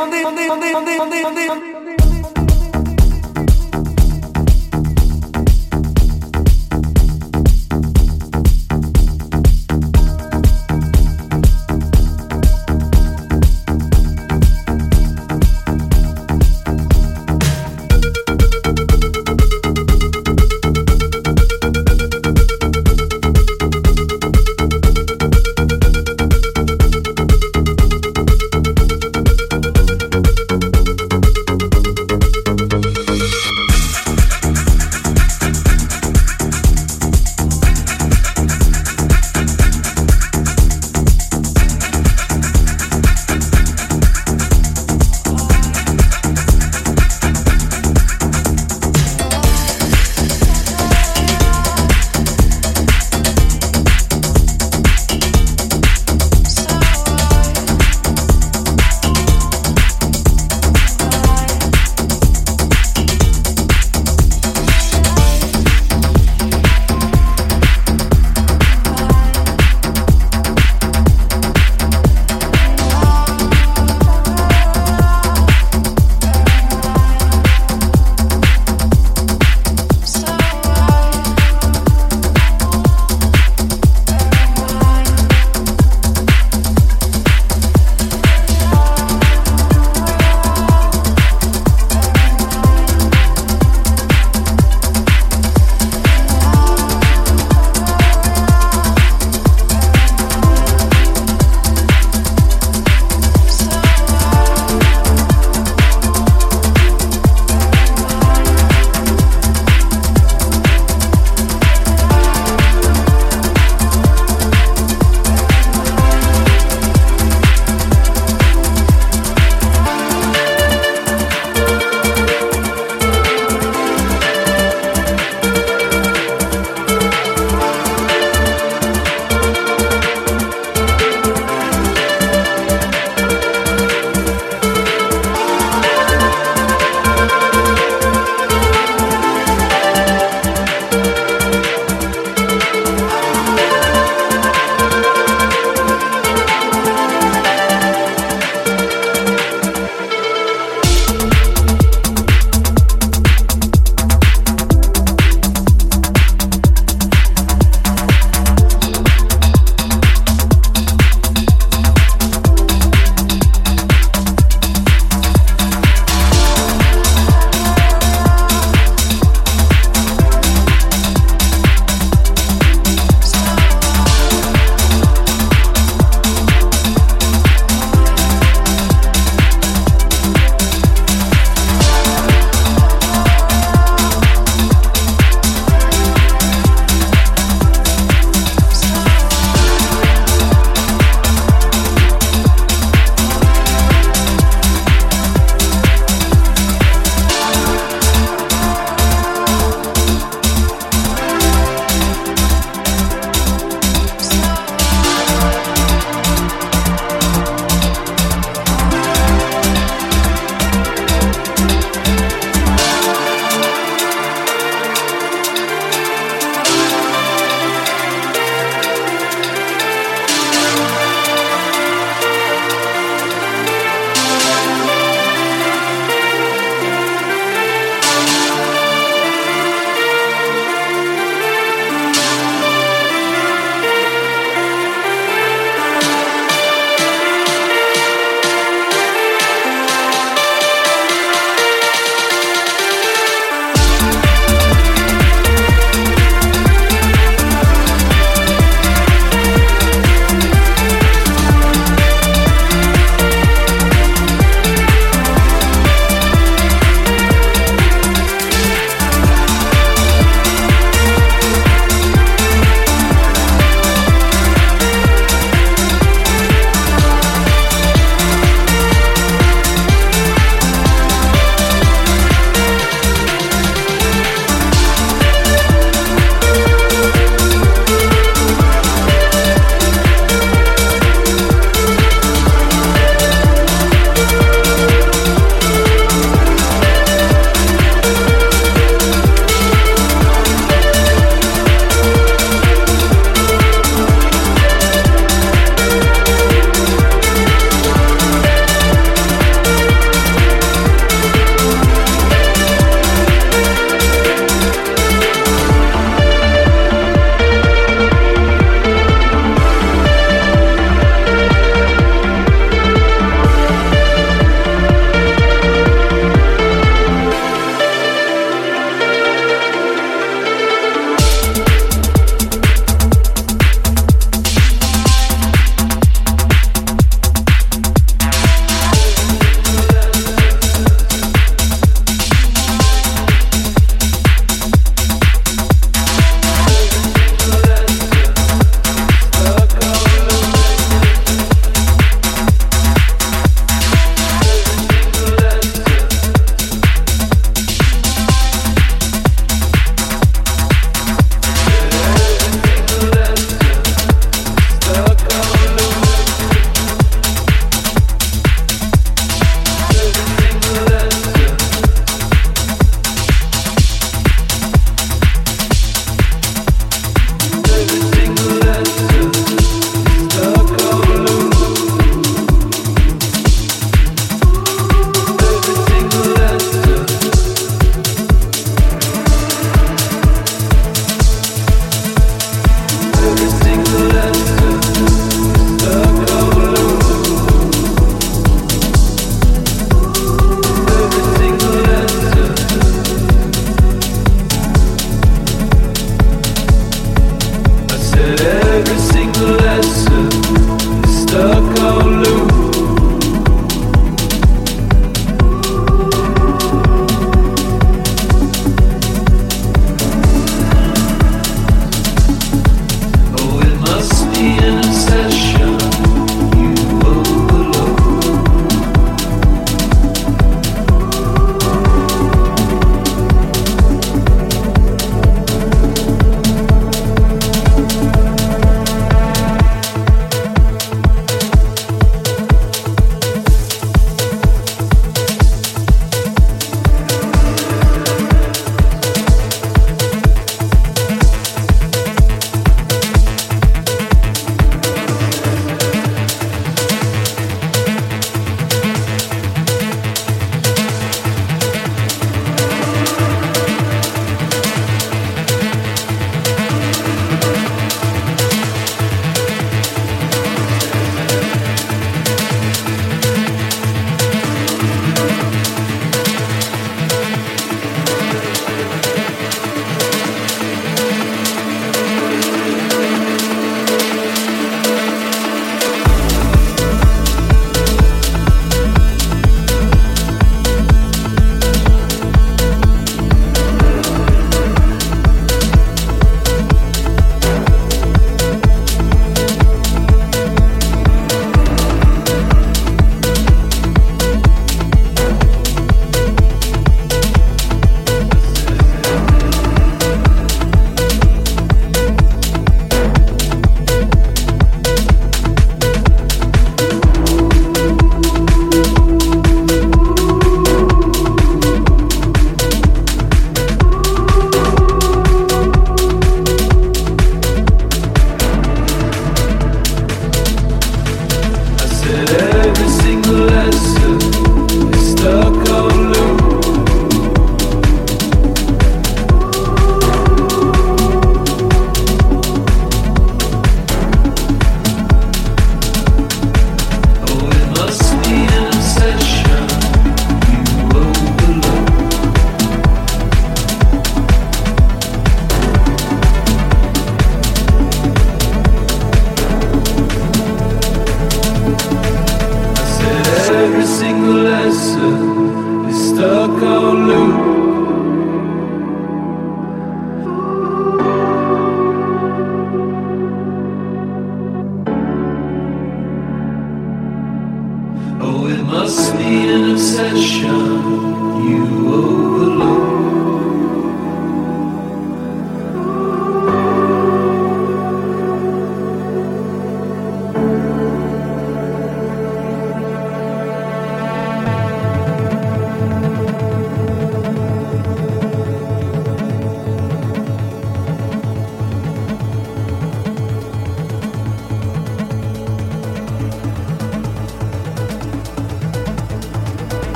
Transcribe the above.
on the on the on the on the on the on the